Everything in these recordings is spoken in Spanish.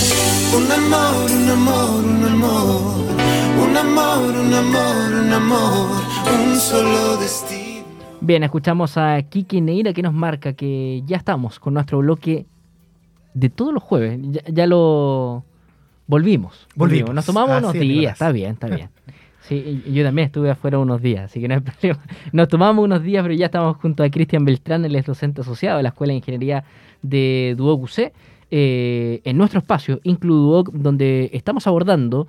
Un amor, un amor, un amor. Un amor, un amor, un amor. Un solo destino. Bien, escuchamos a Kiki Neira que nos marca que ya estamos con nuestro bloque de todos los jueves. Ya, ya lo volvimos. Volvimos. Nos tomamos Así unos días, está bien, está bien. Sí, yo también estuve afuera unos días, así que no hay problema. Nos tomamos unos días, pero ya estamos junto a Cristian Beltrán, él es docente asociado de la Escuela de Ingeniería de Duoc UC, eh, en nuestro espacio, Inclu Duoc, donde estamos abordando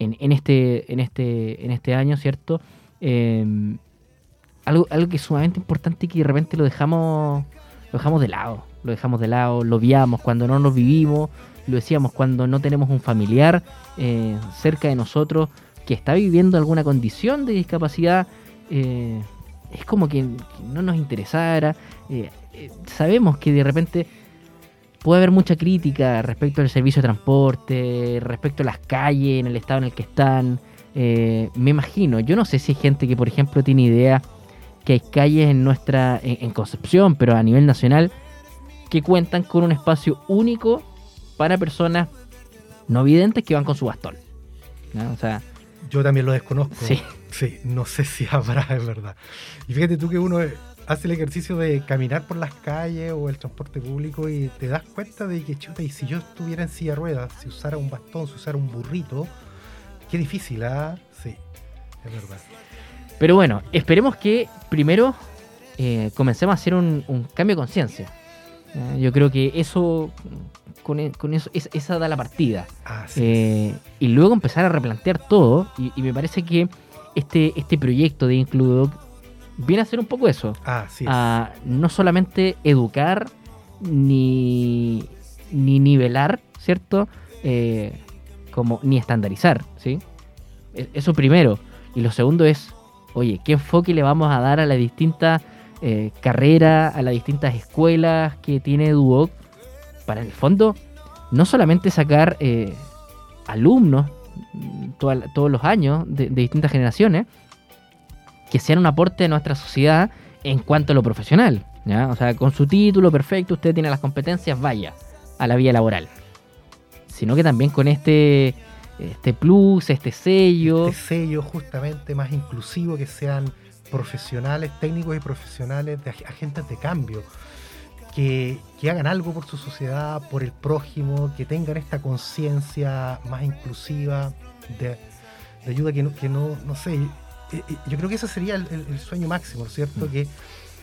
en, en este, en, este, en este año, ¿cierto? Eh, algo, algo que es sumamente importante y que de repente lo dejamos, lo dejamos de lado. Lo dejamos de lado, lo viamos cuando no nos vivimos, lo decíamos cuando no tenemos un familiar eh, cerca de nosotros que está viviendo alguna condición de discapacidad. eh, es como que, no nos interesara. sabemos que de repente puede haber mucha crítica respecto al servicio de transporte, respecto a las calles, en el estado en el que están. Eh, me imagino, yo no sé si hay gente que, por ejemplo, tiene idea que hay calles en nuestra, en, en Concepción, pero a nivel nacional, que cuentan con un espacio único para personas no videntes que van con su bastón. ¿no? O sea, Yo también lo desconozco. Sí. Sí, no sé si habrá, es verdad. Y fíjate tú que uno eh, hace el ejercicio de caminar por las calles o el transporte público y te das cuenta de que, chuta, y si yo estuviera en silla de ruedas, si usara un bastón, si usara un burrito, qué difícil, ¿ah? Sí, es verdad. Pero bueno, esperemos que primero eh, comencemos a hacer un, un cambio de conciencia. ¿ya? Yo creo que eso, con, e- con eso, es- esa da la partida. Así Eh, y luego empezar a replantear todo. Y, y me parece que este, este proyecto de Includoc viene a hacer un poco eso. Así es. A no solamente educar ni, ni nivelar, ¿cierto? Eh, como, ni estandarizar, ¿sí? E- Eso primero. Y lo segundo es, oye, ¿qué enfoque le vamos a dar a las distintas eh, carreras, a las distintas escuelas que tiene Duoc? Para en el fondo, no solamente sacar eh, alumnos toda- todos los años de, de distintas generaciones, que sean un aporte a nuestra sociedad en cuanto a lo profesional. O sea, con su título perfecto, usted tiene las competencias, vaya a la vía laboral. Sino que también con este, este plus, este sello. Este sello justamente más inclusivo, que sean profesionales, técnicos y profesionales, de ag- agentes de cambio, que, que hagan algo por su sociedad, por el prójimo, que tengan esta conciencia más inclusiva de, de ayuda que no, que no, no sé, eh, eh, yo creo que ese sería el, el- el sueño máximo, ¿no es ¿cierto? Que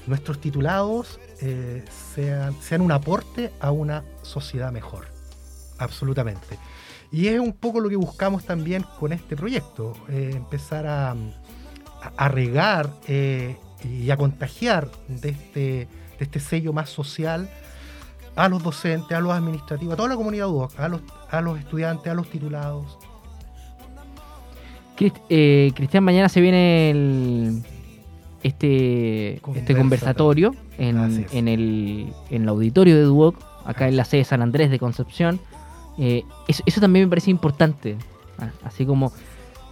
nuestros titulados eh, sean, sean un aporte a una sociedad mejor, absolutamente. Y es un poco lo que buscamos también con este proyecto, eh, empezar a, a- a regar eh, y a contagiar de este, de este sello más social a los docentes, a los administrativos, a toda la comunidad UDOC, a los, a los estudiantes, a los titulados. Crist- eh, Cristian, mañana se viene el, este, este Conversatorio. en, en el, en el auditorio de Duoc, acá en la sede de San Andrés de Concepción. Eh, eso, eso también me parece importante. ah, Así como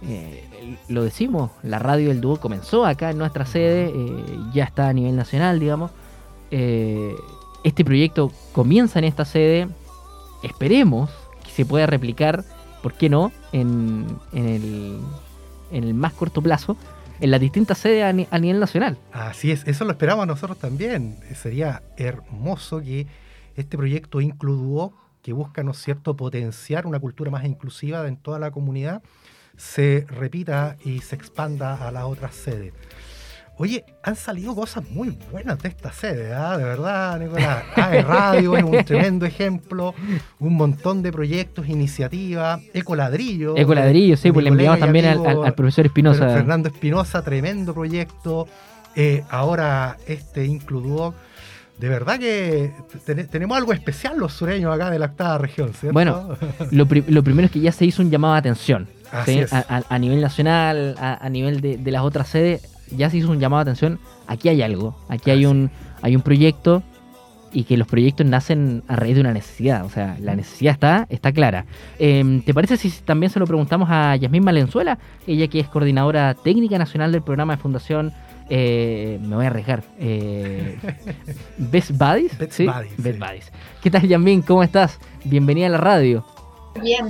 eh, lo decimos, la radio del Duoc comenzó acá en nuestra sede, eh, ya está a nivel nacional, digamos. Este proyecto comienza en esta sede. Esperemos que se pueda replicar, ¿por qué no?, en, en el, en el más corto plazo, en las distintas sedes a, ni- a nivel nacional. Así es, eso lo esperamos nosotros también. Sería hermoso que este proyecto Includuo, que busca, ¿no cierto?, potenciar una cultura más inclusiva en toda la comunidad, se repita y se expanda a las otras sedes. Oye, han salido cosas muy buenas de esta sede, ¿ah? de verdad, Nicolás. AE Radio es un tremendo ejemplo, un montón de proyectos, iniciativas, Ecoladrillo. Ecoladrillo, sí, pues le enviamos también al, amigo al- al profesor Espinosa. Fernando Espinosa, tremendo proyecto. Eh, ahora este Includuo. De verdad que ten- tenemos algo especial los sureños acá de la octava región, ¿cierto? Bueno, Lo, pri- lo primero es que ya se hizo un llamado de atención. A, a- a nivel nacional, a, a nivel de, de las otras sedes, ya se hizo un llamado de atención. Aquí hay algo, aquí hay Así un, hay un proyecto y que los proyectos nacen a raíz de una necesidad. O sea, la necesidad está, está clara. Eh, ¿Te parece si también se lo preguntamos a Yasmín Valenzuela? Ella que es coordinadora técnica nacional del programa de Fundación. eh, me voy a arriesgar. Eh, Best Buddies. Best ¿sí? Buddies, Best sí. Buddies. ¿Qué tal, Yasmín? ¿Cómo estás? Bienvenida a la radio. Bien,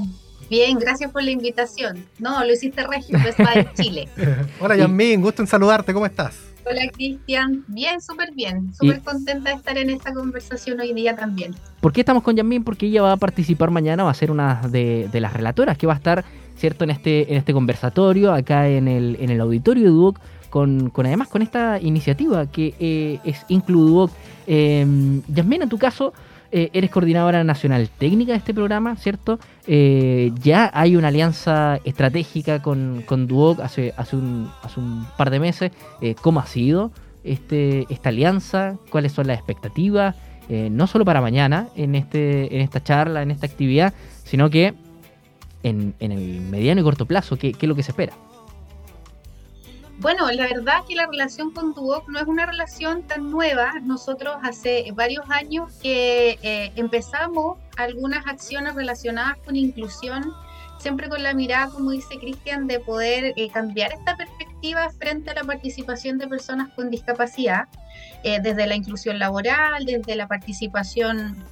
bien, gracias por la invitación. No, lo hiciste regio, pues de Chile. Hola Yasmin, gusto en saludarte, ¿cómo estás? Hola Cristian, bien, súper bien, súper contenta de estar en esta conversación hoy día también. ¿Por qué estamos con Yasmin? Porque ella va a participar mañana, va a ser una de, las relatoras que va a estar, ¿cierto?, en este, en este conversatorio, acá en el, en el auditorio de Duoc, con, además con esta iniciativa que eh, es Includuoc. Eh, Yasmin, en tu caso, eh, eres coordinadora nacional técnica de este programa, ¿cierto? Eh, ya hay una alianza estratégica con, con Duoc hace, hace, un, hace un par de meses. Eh, ¿Cómo ha sido este, esta alianza? ¿Cuáles son las expectativas? no solo para mañana en, este, en esta charla, en esta actividad, sino que en, en el mediano y corto plazo, ¿qué, qué es lo que se espera? Bueno, la verdad que la relación con Duoc no es una relación tan nueva. Nosotros hace varios años que eh, empezamos algunas acciones relacionadas con inclusión, siempre con la mirada, como dice Cristian, de poder eh, cambiar esta perspectiva frente a la participación de personas con discapacidad, eh, desde la inclusión laboral, desde la participación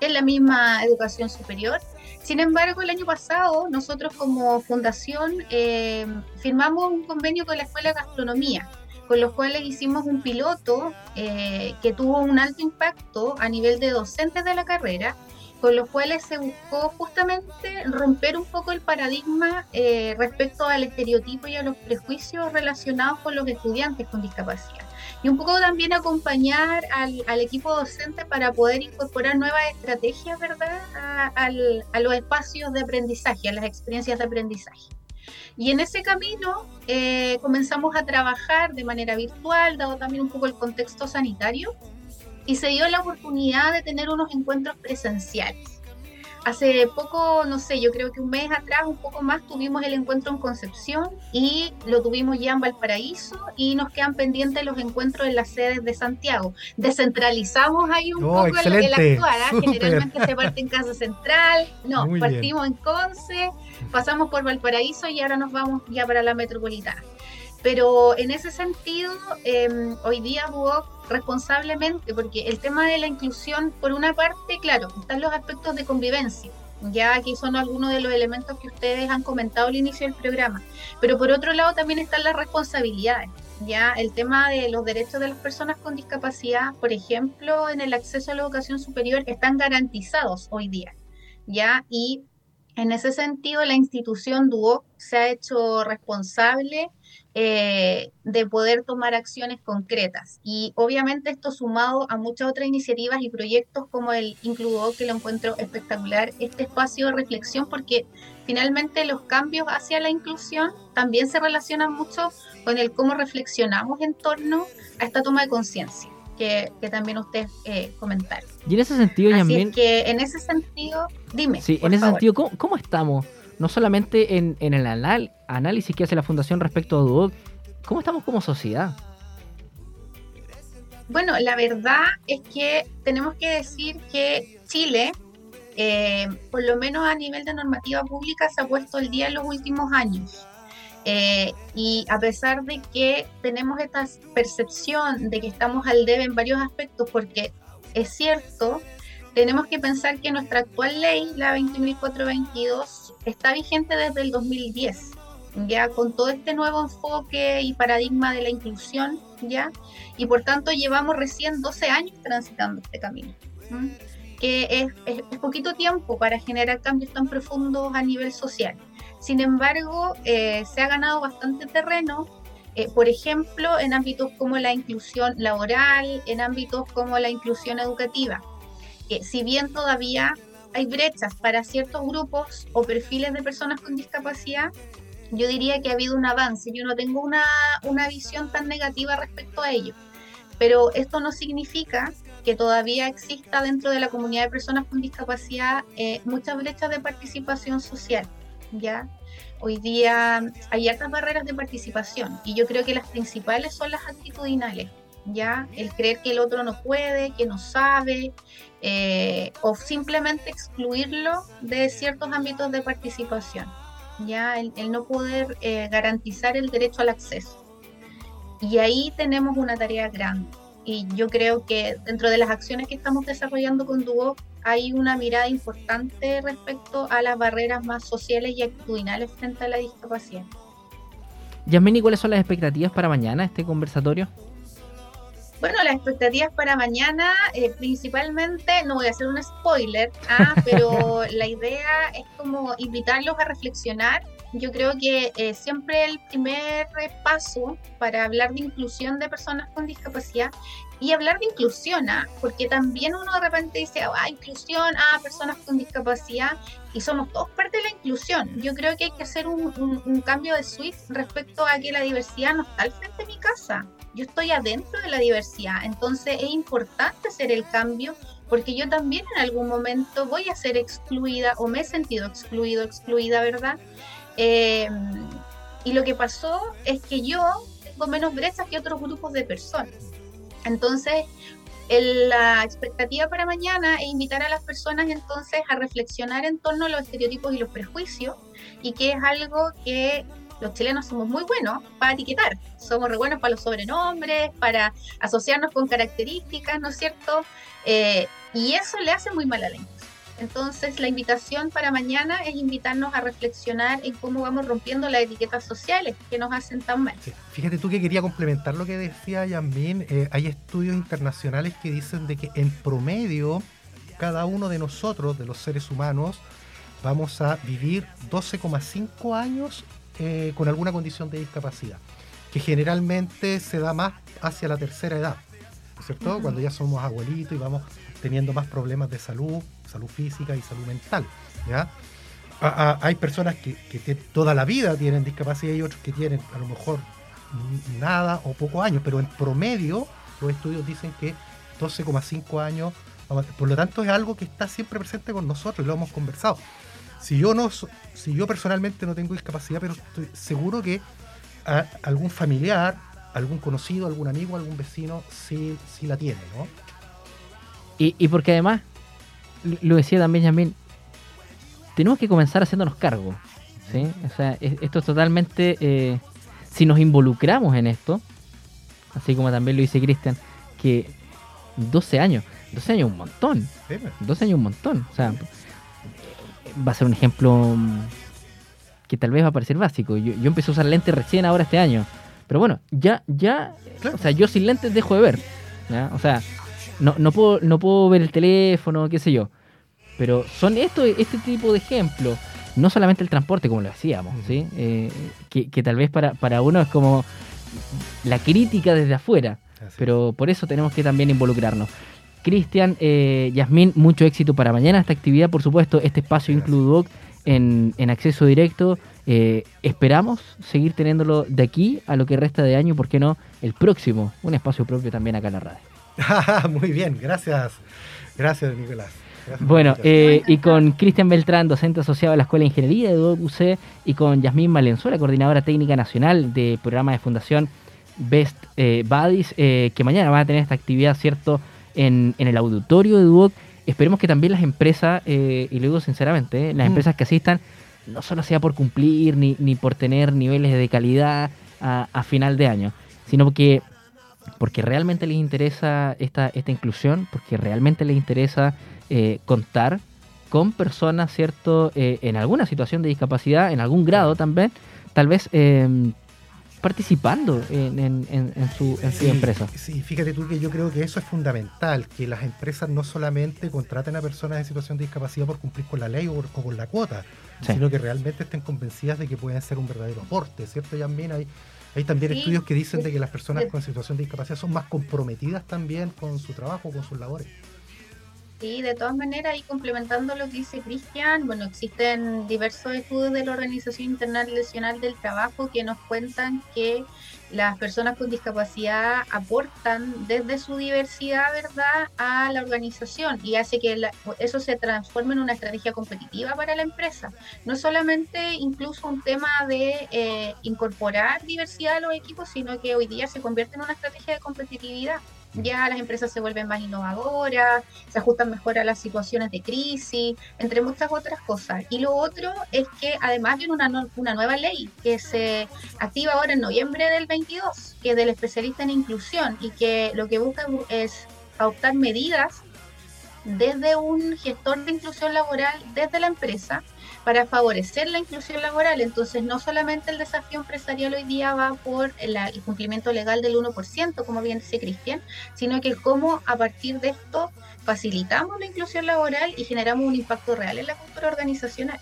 en la misma educación superior. Sin embargo, el año pasado nosotros como fundación eh, firmamos un convenio con la Escuela de Gastronomía, con los cuales hicimos un piloto eh, que tuvo un alto impacto a nivel de docentes de la carrera, con los cuales se buscó justamente romper un poco el paradigma eh, respecto al estereotipo y a los prejuicios relacionados con los estudiantes con discapacidad y un poco también acompañar al, al equipo docente para poder incorporar nuevas estrategias, ¿verdad?, a, a, los espacios de aprendizaje, a las experiencias de aprendizaje. Y en ese camino eh, comenzamos a trabajar de manera virtual, dado también un poco el contexto sanitario, y se dio la oportunidad de tener unos encuentros presenciales. Hace poco, no sé, yo creo que un mes atrás, un poco más, tuvimos el encuentro en Concepción y lo tuvimos ya en Valparaíso y nos quedan pendientes los encuentros en las sedes de Santiago. Descentralizamos ahí un oh, poco el, el actuar, ¿ah? generalmente se parte en Casa Central, no, partimos en Conce, pasamos por Valparaíso y ahora nos vamos ya para la metropolitana. Pero en ese sentido, em, hoy día hubo responsablemente, porque el tema de la inclusión, por una parte, claro, están los aspectos de convivencia, ya aquí son algunos de los elementos que ustedes han comentado al inicio del programa, pero por otro lado también están las responsabilidades, ya el tema de los derechos de las personas con discapacidad, por ejemplo, en el acceso a la educación superior, están garantizados hoy día, ya, y en ese sentido la institución DUO se ha hecho responsable eh, de poder tomar acciones concretas. Y obviamente esto sumado a muchas otras iniciativas y proyectos como el Includo, que lo encuentro espectacular, este espacio de reflexión, porque finalmente los cambios hacia la inclusión también se relacionan mucho con el cómo reflexionamos en torno a esta toma de conciencia. Que, también ustedes eh, comentaron. Y en ese sentido, Así que en ese sentido, dime. Sí, en ese sentido, ¿cómo, estamos? No solamente en, en el anal análisis que hace la Fundación respecto a Duoc, ¿cómo estamos como sociedad? Bueno, la verdad es que tenemos que decir que Chile, eh, por lo menos a nivel de normativa pública, se ha puesto el día en los últimos años. Eh, y a pesar de que tenemos esta percepción de que estamos al debe en varios aspectos, porque es cierto, tenemos que pensar que nuestra actual ley, la 20.422, está vigente desde el 2010 ya con todo este nuevo enfoque y paradigma de la inclusión, ya, y por tanto llevamos recién 12 años transitando este camino, que es, poquito tiempo para generar cambios tan profundos a nivel social. Sin embargo, eh, se ha ganado bastante terreno, eh, por ejemplo, en ámbitos como la inclusión laboral, en ámbitos como la inclusión educativa. Que si bien todavía hay brechas para ciertos grupos o perfiles de personas con discapacidad, yo diría que ha habido un avance. Yo no tengo una, una visión tan negativa respecto a ello. Pero esto no significa que todavía exista dentro de la comunidad de personas con discapacidad eh, muchas brechas de participación social. ¿ya? Hoy día hay altas barreras de participación y yo creo que las principales son las actitudinales. ¿Ya? El creer que el otro no puede, que no sabe, eh, o simplemente excluirlo de ciertos ámbitos de participación ya el, no poder eh, garantizar el derecho al acceso. Y ahí tenemos una tarea grande. Y yo creo que dentro de las acciones que estamos desarrollando con Duo, hay una mirada importante respecto a las barreras más sociales y actitudinales frente a la discapacidad. Yasmini, ¿cuáles son las expectativas para mañana este conversatorio? Bueno, las expectativas para mañana, eh, principalmente, no voy a hacer un spoiler, ah, pero la idea es como invitarlos a reflexionar. Yo creo que eh, siempre el primer paso para hablar de inclusión de personas con discapacidad y hablar de inclusión, ¿ah? porque también uno de repente dice, ah, inclusión, ah, personas con discapacidad, y somos todos parte de la inclusión. Yo creo que hay que hacer un, un cambio de switch respecto a que la diversidad no está al frente de mi casa yo estoy adentro de la diversidad, entonces es importante hacer el cambio porque yo también en algún momento voy a ser excluida o me he sentido excluido, excluida, ¿verdad? Em, y lo que pasó es que yo tengo menos brechas que otros grupos de personas. Entonces, la expectativa para mañana es invitar a las personas entonces a reflexionar en torno a los estereotipos y los prejuicios y que es algo que los chilenos somos muy buenos para etiquetar, somos re buenos para los sobrenombres, para asociarnos con características, ¿no es cierto? Eh, y eso le hace muy mal a la Entonces, la invitación para mañana es invitarnos a reflexionar en cómo vamos rompiendo las etiquetas sociales que nos hacen tan mal. Fíjate tú que quería complementar lo que decía Yasmin. Eh, hay estudios internacionales que dicen de que en promedio cada uno de nosotros, de los seres humanos, vamos a vivir 12,5 años eh, con alguna condición de discapacidad, que generalmente se da más hacia la tercera edad, ¿no es cierto? Cuando ya somos abuelitos y vamos teniendo más problemas de salud, salud física y salud mental, ¿ya? hay personas que, toda la vida tienen discapacidad y otros que tienen a lo mejor nada o pocos años, pero en promedio los estudios dicen que 12,5 años, por lo tanto es algo que está siempre presente con nosotros y lo hemos conversado. Si yo no, si yo personalmente no tengo discapacidad, pero estoy seguro que algún familiar, algún conocido, algún amigo, algún vecino sí, sí la tiene, ¿no? Y, porque además, lo decía también Yamil, tenemos que comenzar haciéndonos cargo. ¿sí? O sea, esto es totalmente. Eh, si nos involucramos en esto, así como también lo dice Cristian, que 12 años, 12 años un montón. 12 pues. años un montón. O sea, va a ser un ejemplo mm, que tal vez va a parecer básico. Yo, yo empecé a usar lentes recién ahora este año. Pero bueno, ya, ya, o sea, yo sin lentes dejo de ver. O sea, no, no, puedo, no puedo ver el teléfono, qué sé yo. Pero son esto, este tipo de ejemplos. No solamente el transporte, como lo decíamos, ¿sí? Eh, que, tal vez para, para uno es como la crítica desde afuera. Pero por eso tenemos que también involucrarnos. Cristian, eh, Yasmín, mucho éxito para mañana esta actividad, por supuesto, este espacio Includuoc en, en acceso directo. Eh, esperamos seguir teniéndolo de aquí a lo que resta de año, ¿por qué no? El próximo, un espacio propio también acá en la radio. Muy bien, gracias. Gracias, Nicolás. bueno, eh, y con Cristian Beltrán, docente asociado a la Escuela de Ingeniería de UC, y con Yasmín Valenzuela, coordinadora técnica nacional de programa de Fundación Best eh, Buddies, que mañana van a tener esta actividad, ¿cierto? en, el auditorio de Duoc. Esperemos que también las empresas, eh, y lo digo sinceramente, eh, las mm. empresas que asistan, no solo sea por cumplir ni, ni por tener niveles de calidad a, final de año, sino porque, porque realmente les interesa esta, esta inclusión, porque realmente les interesa eh, contar con personas, ¿cierto?, en alguna situación de discapacidad, en algún grado también, tal vez participando en, en, su, empresa. Sí, fíjate tú que yo creo que eso es fundamental, que las empresas no solamente contraten a personas en situación de discapacidad por cumplir con la ley o, con la cuota, sino que realmente estén convencidas de que pueden ser un verdadero aporte, ¿cierto, también Hay, hay también estudios que dicen de que las personas con situación de discapacidad son más comprometidas también con su trabajo, con sus labores. Sí, de todas maneras, y complementando lo que dice Cristian, bueno, existen diversos estudios de la Organización Internacional del Trabajo que nos cuentan que las personas con discapacidad aportan desde su diversidad, ¿verdad?, a la organización y hace que eso se transforme en una estrategia competitiva para la empresa. No solamente incluso un tema de eh, incorporar diversidad a los equipos, sino que hoy día se convierte en una estrategia de competitividad ya las empresas se vuelven más innovadoras, se ajustan mejor a las situaciones de crisis, entre muchas otras cosas. Y lo otro es que además viene una, una nueva ley que se activa ahora en noviembre del 22, que es del especialista en inclusión y que lo que busca es adoptar medidas desde un gestor de inclusión laboral, desde la empresa, para favorecer la inclusión laboral. Entonces, no solamente el desafío empresarial hoy día va por el, el cumplimiento legal del 1%, como bien dice Cristian, sino que cómo a partir de esto facilitamos la inclusión laboral y generamos un impacto real en la cultura organizacional.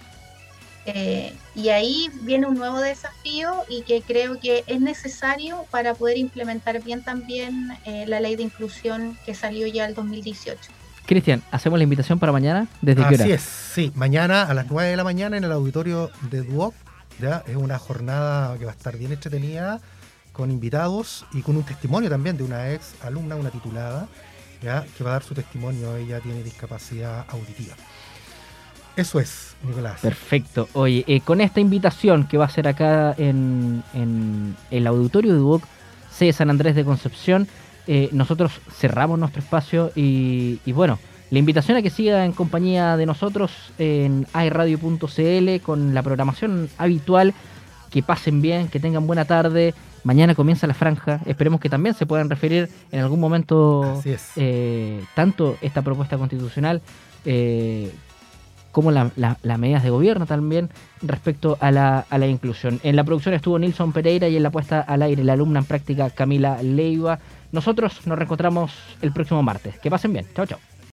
Eh, y ahí viene un nuevo desafío y que creo que es necesario para poder implementar bien también eh, la ley de inclusión que salió ya el 2018. Cristian, ¿hacemos la invitación para mañana? ¿Desde Así qué hora? es, sí. Mañana a las 9 de la mañana en el auditorio de Duoc. ¿ya? Es una jornada que va a estar bien entretenida, con invitados y con un testimonio también de una ex alumna, una titulada, ¿ya? que va a dar su testimonio. Ella tiene discapacidad auditiva. Eso es, Nicolás. Perfecto. Oye, eh, con esta invitación que va a ser acá en, en el auditorio de Duoc C de San Andrés de Concepción, eh, nosotros cerramos nuestro espacio y, y, bueno, la invitación a que siga en compañía de nosotros en airadio.cl con la programación habitual. Que pasen bien, que tengan buena tarde. Mañana comienza la franja. Esperemos que también se puedan referir en algún momento eh, tanto esta propuesta constitucional eh, como las la, la medidas de gobierno también respecto a la, a la, inclusión. En la producción estuvo Nilson Pereira y en la puesta al aire la alumna en práctica Camila Leiva. Nosotros nos reencontramos el próximo martes. Que pasen bien. Chao, chao.